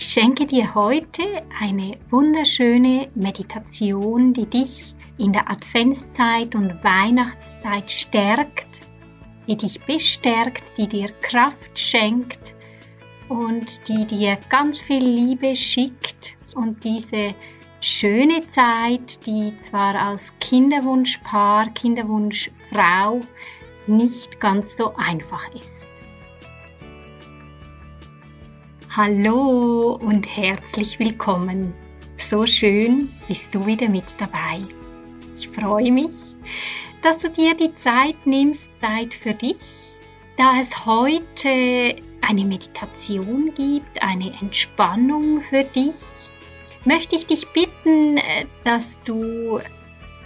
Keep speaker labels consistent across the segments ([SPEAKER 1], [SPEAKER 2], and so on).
[SPEAKER 1] Ich schenke dir heute eine wunderschöne Meditation, die dich in der Adventszeit und Weihnachtszeit stärkt, die dich bestärkt, die dir Kraft schenkt und die dir ganz viel Liebe schickt und diese schöne Zeit, die zwar als Kinderwunschpaar, Kinderwunschfrau nicht ganz so einfach ist. Hallo und herzlich willkommen. So schön bist du wieder mit dabei. Ich freue mich, dass du dir die Zeit nimmst, Zeit für dich, da es heute eine Meditation gibt, eine Entspannung für dich, möchte ich dich bitten, dass du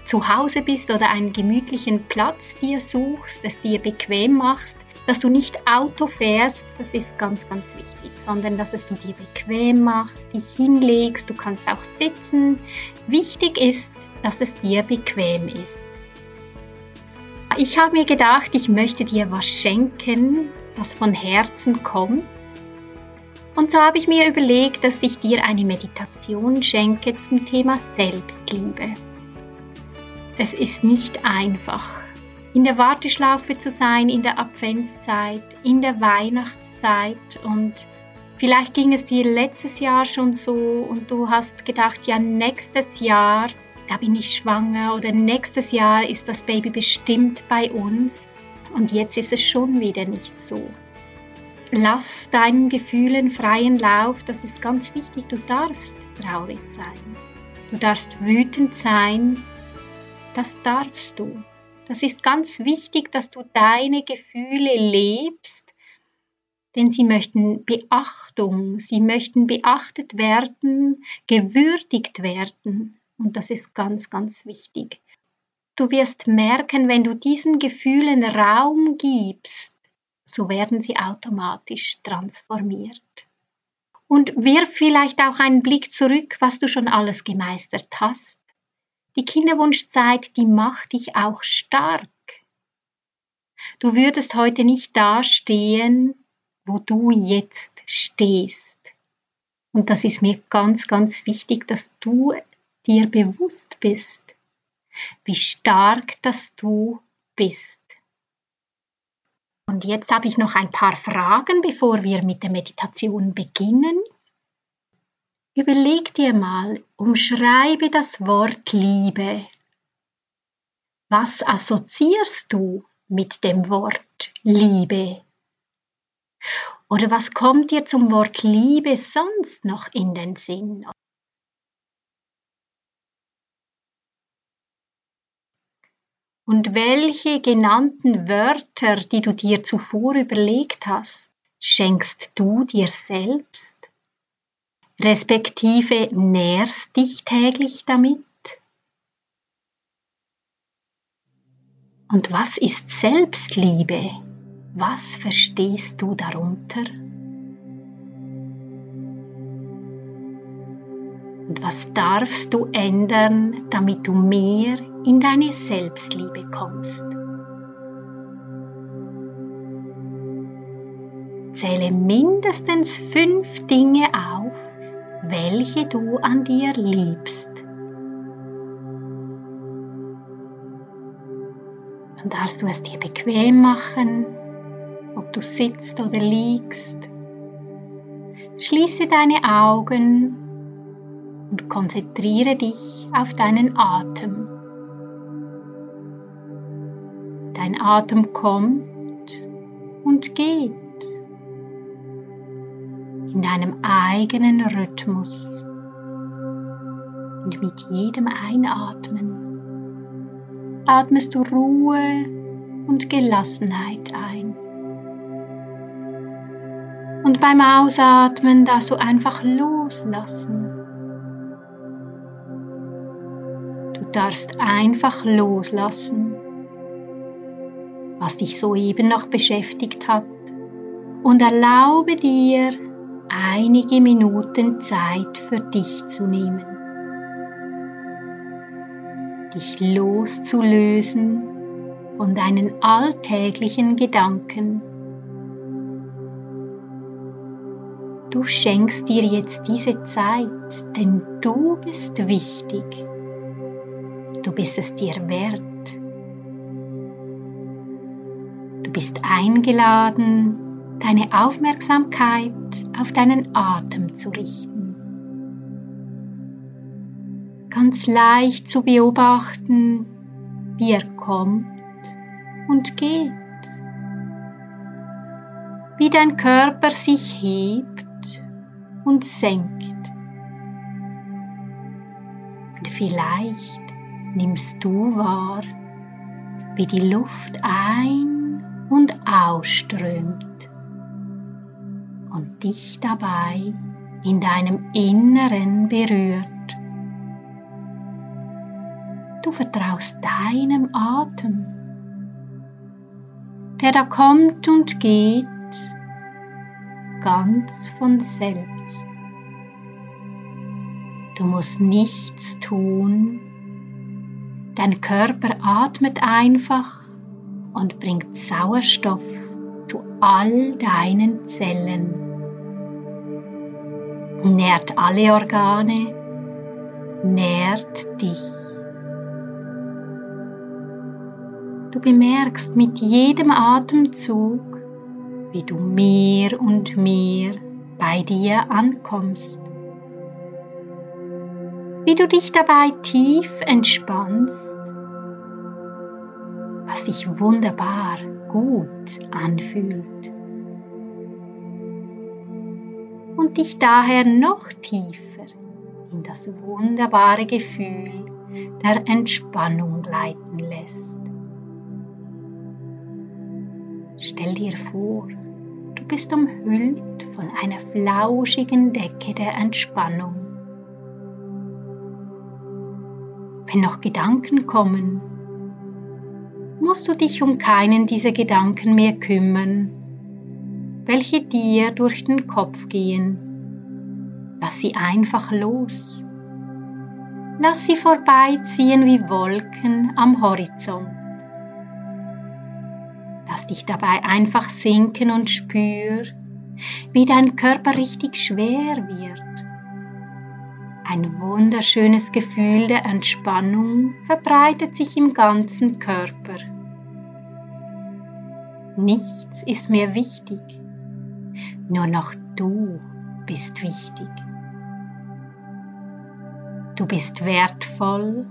[SPEAKER 1] zu Hause bist oder einen gemütlichen Platz dir suchst, es dir bequem machst dass du nicht Auto fährst, das ist ganz, ganz wichtig, sondern dass es du dir bequem machst, dich hinlegst, du kannst auch sitzen. Wichtig ist, dass es dir bequem ist. Ich habe mir gedacht, ich möchte dir was schenken, das von Herzen kommt. Und so habe ich mir überlegt, dass ich dir eine Meditation schenke zum Thema Selbstliebe. Es ist nicht einfach in der Warteschlaufe zu sein, in der Adventszeit, in der Weihnachtszeit und vielleicht ging es dir letztes Jahr schon so und du hast gedacht, ja, nächstes Jahr, da bin ich schwanger oder nächstes Jahr ist das Baby bestimmt bei uns und jetzt ist es schon wieder nicht so. Lass deinen Gefühlen freien Lauf, das ist ganz wichtig, du darfst traurig sein. Du darfst wütend sein, das darfst du. Das ist ganz wichtig, dass du deine Gefühle lebst, denn sie möchten Beachtung, sie möchten beachtet werden, gewürdigt werden. Und das ist ganz, ganz wichtig. Du wirst merken, wenn du diesen Gefühlen Raum gibst, so werden sie automatisch transformiert. Und wirf vielleicht auch einen Blick zurück, was du schon alles gemeistert hast. Die Kinderwunschzeit, die macht dich auch stark. Du würdest heute nicht dastehen, wo du jetzt stehst. Und das ist mir ganz, ganz wichtig, dass du dir bewusst bist, wie stark dass du bist. Und jetzt habe ich noch ein paar Fragen, bevor wir mit der Meditation beginnen. Überleg dir mal, umschreibe das Wort Liebe. Was assoziierst du mit dem Wort Liebe? Oder was kommt dir zum Wort Liebe sonst noch in den Sinn? Und welche genannten Wörter, die du dir zuvor überlegt hast, schenkst du dir selbst? Respektive nährst dich täglich damit? Und was ist Selbstliebe? Was verstehst du darunter? Und was darfst du ändern, damit du mehr in deine Selbstliebe kommst? Zähle mindestens fünf Dinge auf, welche du an dir liebst. Dann darfst du es dir bequem machen, ob du sitzt oder liegst. Schließe deine Augen und konzentriere dich auf deinen Atem. Dein Atem kommt und geht in deinem eigenen Rhythmus. Und mit jedem Einatmen atmest du Ruhe und Gelassenheit ein. Und beim Ausatmen darfst du einfach loslassen. Du darfst einfach loslassen, was dich soeben noch beschäftigt hat. Und erlaube dir, einige Minuten Zeit für dich zu nehmen. Dich loszulösen von deinen alltäglichen Gedanken. Du schenkst dir jetzt diese Zeit, denn du bist wichtig. Du bist es dir wert. Du bist eingeladen, deine Aufmerksamkeit auf deinen Atem zu richten. Ganz leicht zu beobachten, wie er kommt und geht. Wie dein Körper sich hebt und senkt. Und vielleicht nimmst du wahr, wie die Luft ein- und ausströmt und dich dabei in deinem Inneren berührt. Du vertraust deinem Atem, der da kommt und geht ganz von selbst. Du musst nichts tun, dein Körper atmet einfach und bringt Sauerstoff zu all deinen Zellen nährt alle Organe, nährt dich. Du bemerkst mit jedem Atemzug, wie du mehr und mehr bei dir ankommst. Wie du dich dabei tief entspannst, was sich wunderbar gut anfühlt. Und dich daher noch tiefer in das wunderbare Gefühl der Entspannung gleiten lässt. Stell dir vor, du bist umhüllt von einer flauschigen Decke der Entspannung. Wenn noch Gedanken kommen, musst du dich um keinen dieser Gedanken mehr kümmern welche dir durch den Kopf gehen. Lass sie einfach los. Lass sie vorbeiziehen wie Wolken am Horizont. Lass dich dabei einfach sinken und spür, wie dein Körper richtig schwer wird. Ein wunderschönes Gefühl der Entspannung verbreitet sich im ganzen Körper. Nichts ist mehr wichtig. Nur noch du bist wichtig. Du bist wertvoll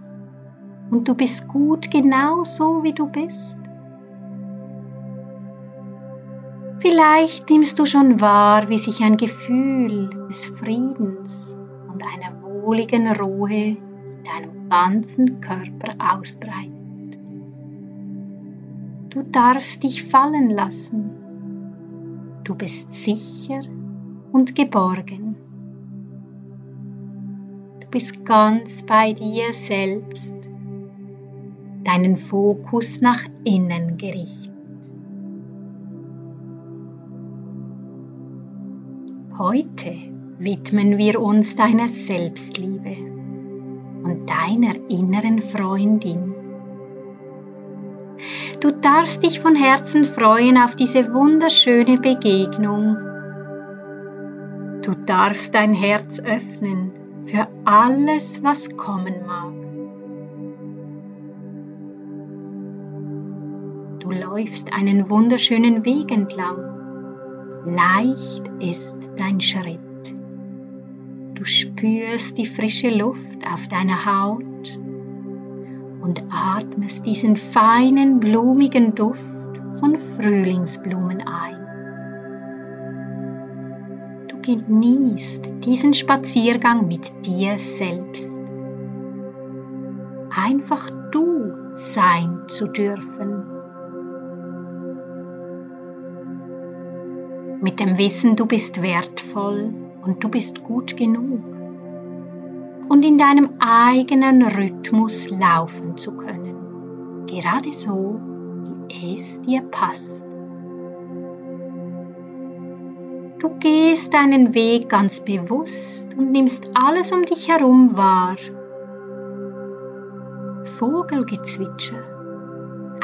[SPEAKER 1] und du bist gut genau so, wie du bist. Vielleicht nimmst du schon wahr, wie sich ein Gefühl des Friedens und einer wohligen Ruhe in deinem ganzen Körper ausbreitet. Du darfst dich fallen lassen Du bist sicher und geborgen. Du bist ganz bei dir selbst, deinen Fokus nach innen gerichtet. Heute widmen wir uns deiner Selbstliebe und deiner inneren Freundin Du darfst dich von Herzen freuen auf diese wunderschöne Begegnung. Du darfst dein Herz öffnen für alles, was kommen mag. Du läufst einen wunderschönen Weg entlang. Leicht ist dein Schritt. Du spürst die frische Luft auf deiner Haut und atmest diesen feinen, blumigen Duft von Frühlingsblumen ein. Du genießt diesen Spaziergang mit dir selbst. Einfach du sein zu dürfen. mit dem Wissen, du bist wertvoll und du bist gut genug und in deinem eigenen Rhythmus laufen zu können, gerade so, wie es dir passt. Du gehst deinen Weg ganz bewusst und nimmst alles um dich herum wahr. Vogelgezwitscher,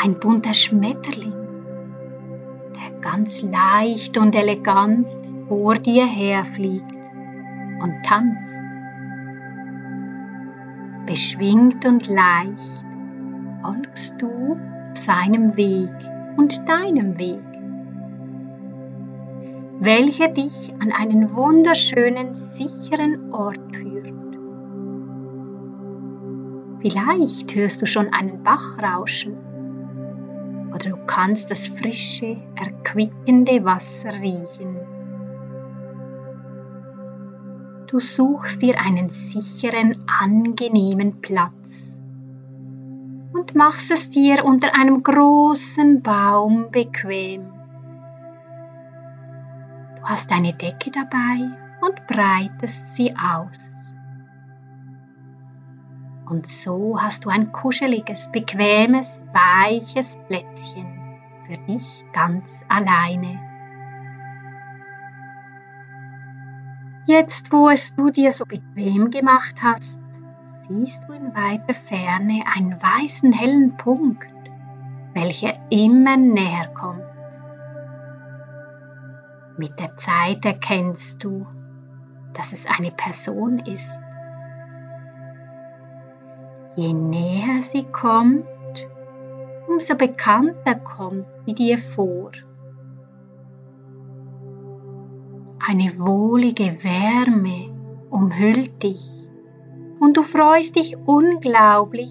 [SPEAKER 1] ein bunter Schmetterling, der ganz leicht und elegant vor dir herfliegt und tanzt. Beschwingt und leicht folgst du seinem Weg und deinem Weg welcher dich an einen wunderschönen, sicheren Ort führt. Vielleicht hörst du schon einen Bach rauschen oder du kannst das frische, erquickende Wasser riechen. Du suchst dir einen sicheren, angenehmen Platz und machst es dir unter einem großen Baum bequem hast eine Decke dabei und breitest sie aus. Und so hast du ein kuscheliges, bequemes, weiches Plätzchen für dich ganz alleine. Jetzt, wo es du dir so bequem gemacht hast, siehst du in weiter Ferne einen weißen hellen Punkt, welcher immer näher kommt. Mit der Zeit erkennst du, dass es eine Person ist. Je näher sie kommt, umso bekannter kommt sie dir vor. Eine wohlige Wärme umhüllt dich und du freust dich unglaublich,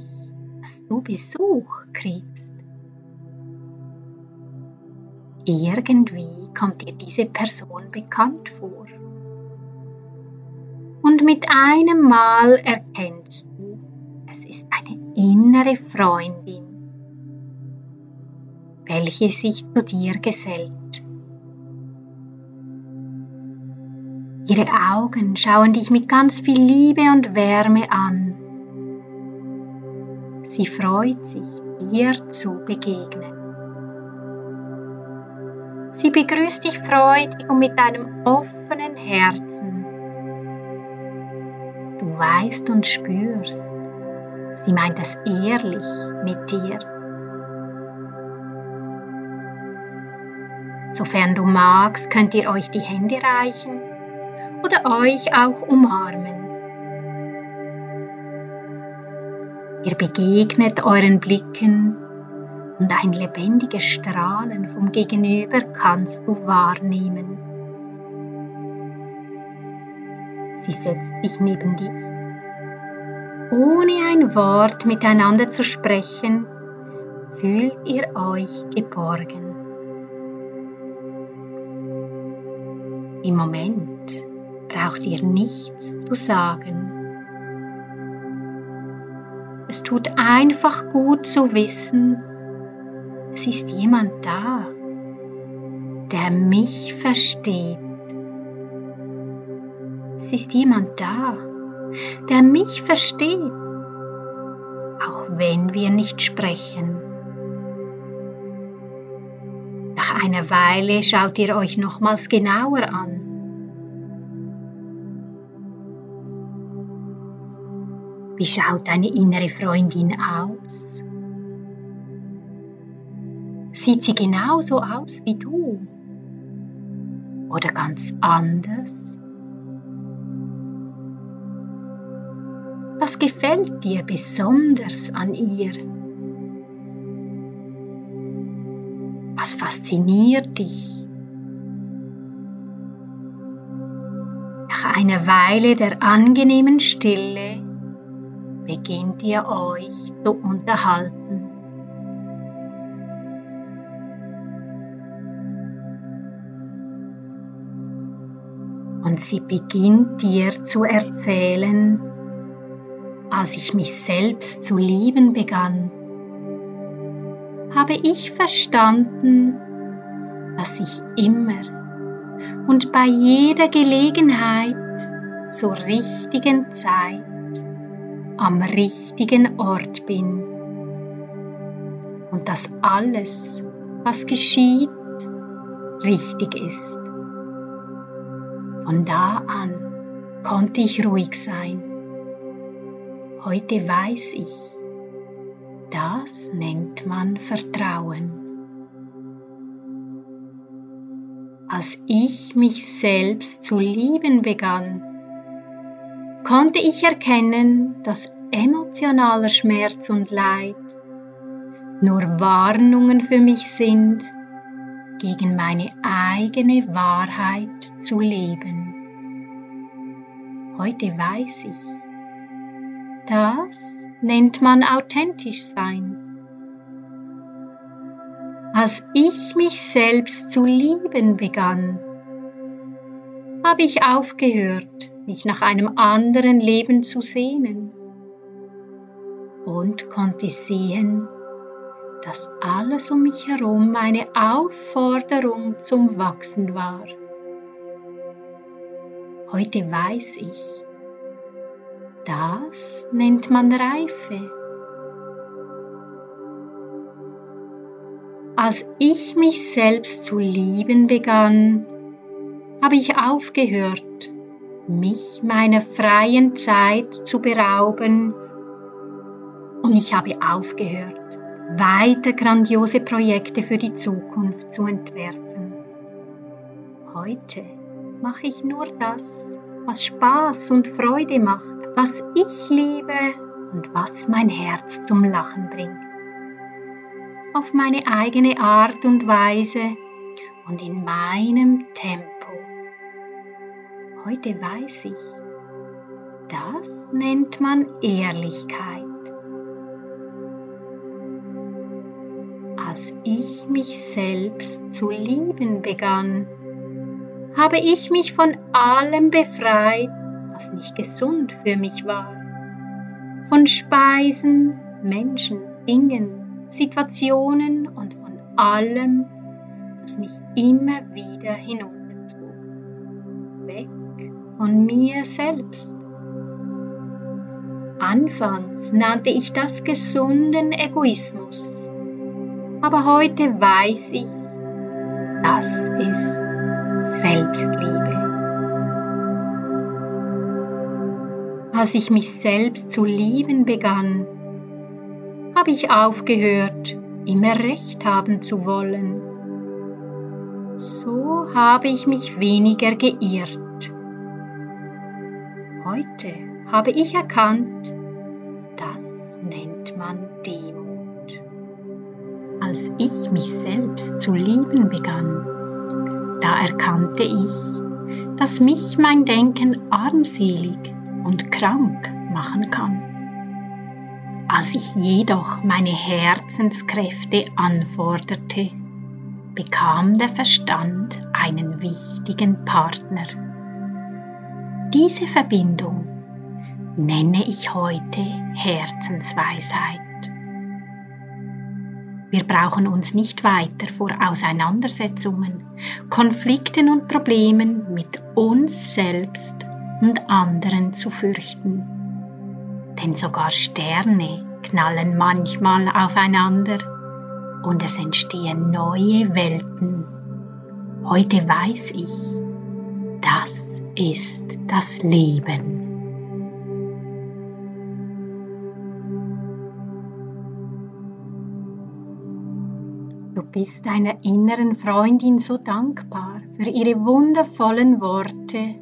[SPEAKER 1] dass du Besuch kriegst. Irgendwie kommt dir diese Person bekannt vor. Und mit einem Mal erkennst du, es ist eine innere Freundin, welche sich zu dir gesellt. Ihre Augen schauen dich mit ganz viel Liebe und Wärme an. Sie freut sich, dir zu begegnen. Sie begrüßt dich freudig und mit einem offenen Herzen. Du weißt und spürst, sie meint es ehrlich mit dir. Sofern du magst, könnt ihr euch die Hände reichen oder euch auch umarmen. Ihr begegnet euren Blicken und ein lebendiges Strahlen vom Gegenüber kannst du wahrnehmen. Sie setzt sich neben dich. Ohne ein Wort miteinander zu sprechen, fühlt ihr euch geborgen. Im Moment braucht ihr nichts zu sagen. Es tut einfach gut zu wissen, es ist jemand da, der mich versteht. Es ist jemand da, der mich versteht, auch wenn wir nicht sprechen. Nach einer Weile schaut ihr euch nochmals genauer an. Wie schaut deine innere Freundin aus? Sieht sie genauso aus wie du? Oder ganz anders? Was gefällt dir besonders an ihr? Was fasziniert dich? Nach einer Weile der angenehmen Stille beginnt ihr euch zu unterhalten. und sie beginnt dir zu erzählen, als ich mich selbst zu lieben begann, habe ich verstanden, dass ich immer und bei jeder Gelegenheit zur richtigen Zeit am richtigen Ort bin und dass alles, was geschieht, richtig ist. Von da an konnte ich ruhig sein. Heute weiß ich, das nennt man Vertrauen. Als ich mich selbst zu lieben begann, konnte ich erkennen, dass emotionaler Schmerz und Leid nur Warnungen für mich sind, gegen meine eigene Wahrheit zu leben. Heute weiß ich, das nennt man authentisch sein. Als ich mich selbst zu lieben begann, habe ich aufgehört, mich nach einem anderen Leben zu sehnen und konnte sehen, dass alles um mich herum eine Aufforderung zum Wachsen war. Heute weiß ich, das nennt man Reife. Als ich mich selbst zu lieben begann, habe ich aufgehört, mich meiner freien Zeit zu berauben und ich habe aufgehört, weiter grandiose Projekte für die Zukunft zu entwerfen. Heute mache ich nur das, was Spaß und Freude macht, was ich liebe und was mein Herz zum Lachen bringt. Auf meine eigene Art und Weise und in meinem Tempo. Heute weiß ich, das nennt man Ehrlichkeit. als ich mich selbst zu lieben begann, habe ich mich von allem befreit, was nicht gesund für mich war. Von Speisen, Menschen, Dingen, Situationen und von allem, was mich immer wieder hinunterzog. Von mir selbst. Anfangs nannte ich das gesunden Egoismus aber heute weiß ich, das ist Selbstliebe. Als ich mich selbst zu lieben begann, habe ich aufgehört, immer recht haben zu wollen. So habe ich mich weniger geirrt. Heute habe ich erkannt, das nennt man Demut. Als ich mich selbst zu lieben begann, da erkannte ich, dass mich mein Denken armselig und krank machen kann. Als ich jedoch meine Herzenskräfte anforderte, bekam der Verstand einen wichtigen Partner. Diese Verbindung nenne ich heute Herzensweisheit. Wir brauchen uns nicht weiter vor Auseinandersetzungen, Konflikten und Problemen mit uns selbst und anderen zu fürchten. Denn sogar Sterne knallen manchmal aufeinander und es entstehen neue Welten. Heute weiß ich, das ist das Leben. bist deiner inneren Freundin so dankbar für ihre wundervollen Worte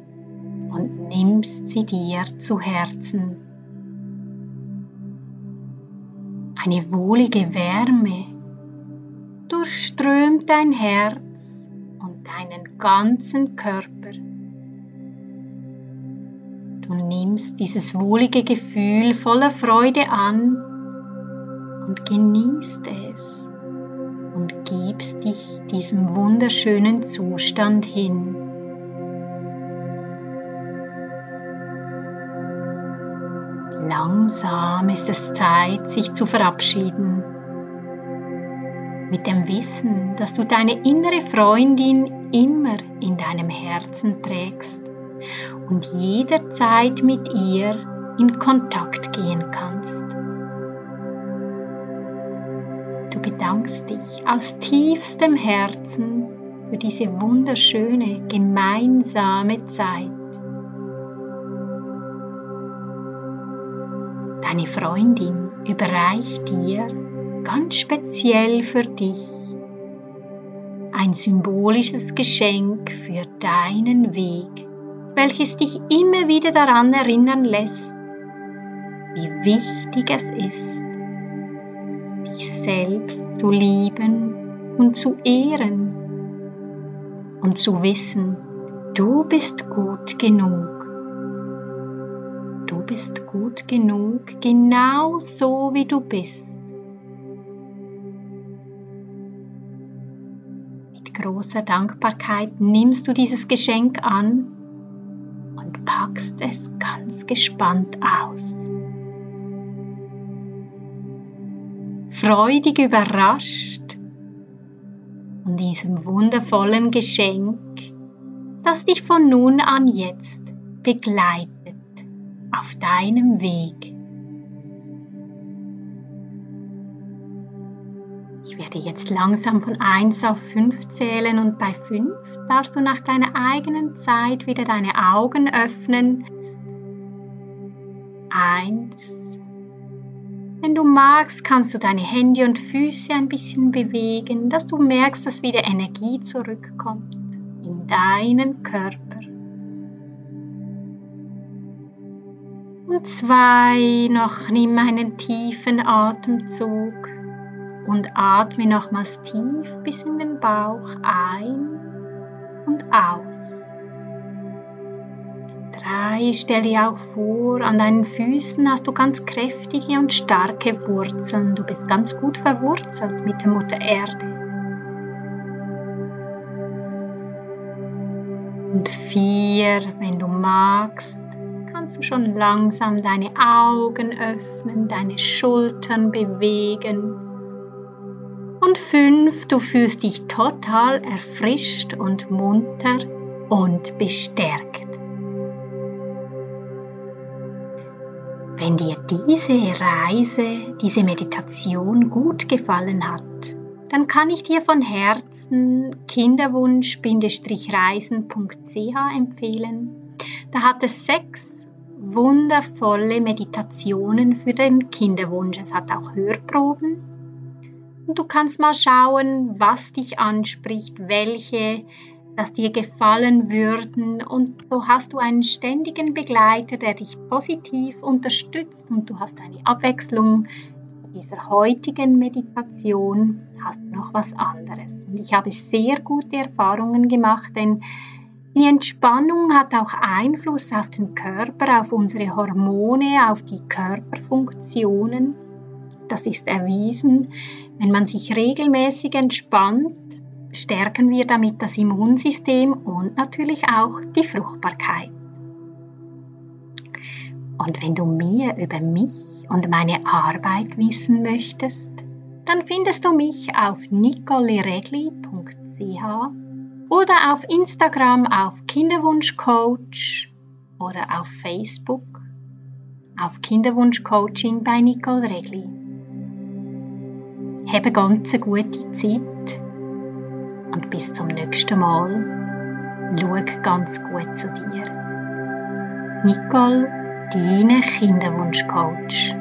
[SPEAKER 1] und nimmst sie dir zu Herzen. Eine wohlige Wärme durchströmt dein Herz und deinen ganzen Körper. Du nimmst dieses wohlige Gefühl voller Freude an und genießt es und gibst dich diesem wunderschönen Zustand hin. Langsam ist es Zeit, sich zu verabschieden. mit dem Wissen, dass du deine innere Freundin immer in deinem Herzen trägst und jederzeit mit ihr in Kontakt gehen kannst. Du bedankst dich aus tiefstem Herzen für diese wunderschöne gemeinsame Zeit. Deine Freundin überreicht dir ganz speziell für dich ein symbolisches Geschenk für deinen Weg, welches dich immer wieder daran erinnern lässt, wie wichtig es ist, dich selbst zu lieben und zu ehren und zu wissen, du bist gut genug. Du bist gut genug, genau so wie du bist. Mit großer Dankbarkeit nimmst du dieses Geschenk an packst es ganz gespannt aus. Freudig überrascht von diesem wundervollen Geschenk, das dich von nun an jetzt begleitet auf deinem Weg. Ich werde jetzt langsam von 1 auf 5 zählen und bei 5 darfst du nach deiner eigenen Zeit wieder deine Augen öffnen. 1, wenn du magst, kannst du deine Hände und Füße ein bisschen bewegen, dass du merkst, dass wieder Energie zurückkommt in deinen Körper. Und zwei, noch nimm einen tiefen Atemzug und atme nochmals tief bis in den Bauch ein und aus. 3. Stell dir auch vor, an deinen Füßen hast du ganz kräftige und starke Wurzeln. Du bist ganz gut verwurzelt mit der Mutter Erde. Und 4. Wenn du magst, kannst du schon langsam deine Augen öffnen, deine Schultern bewegen. Und 5. Du fühlst dich total erfrischt und munter und bestärkt. Wenn dir diese Reise, diese Meditation gut gefallen hat, dann kann ich dir von Herzen kinderwunsch-reisen.ch empfehlen. Da hat es sechs wundervolle Meditationen für den Kinderwunsch. Es hat auch Hörproben. Und du kannst mal schauen, was dich anspricht, welche dass dir gefallen würden und so hast du einen ständigen Begleiter, der dich positiv unterstützt und du hast eine Abwechslung dieser heutigen Meditation, hast du noch was anderes. Und ich habe sehr gute Erfahrungen gemacht, denn die Entspannung hat auch Einfluss auf den Körper, auf unsere Hormone, auf die Körperfunktionen. Das ist erwiesen. Wenn man sich regelmäßig entspannt, stärken wir damit das Immunsystem und natürlich auch die Fruchtbarkeit. Und wenn du mehr über mich und meine Arbeit wissen möchtest, dann findest du mich auf nicoleregli.ch oder auf Instagram auf Kinderwunschcoach oder auf Facebook auf Kinderwunschcoaching bei Nicole Regli. Habe ganz gute Zeit und bis zum nächsten Mal. Schau ganz gut zu dir. Nicole, deine Kinderwunschcoach.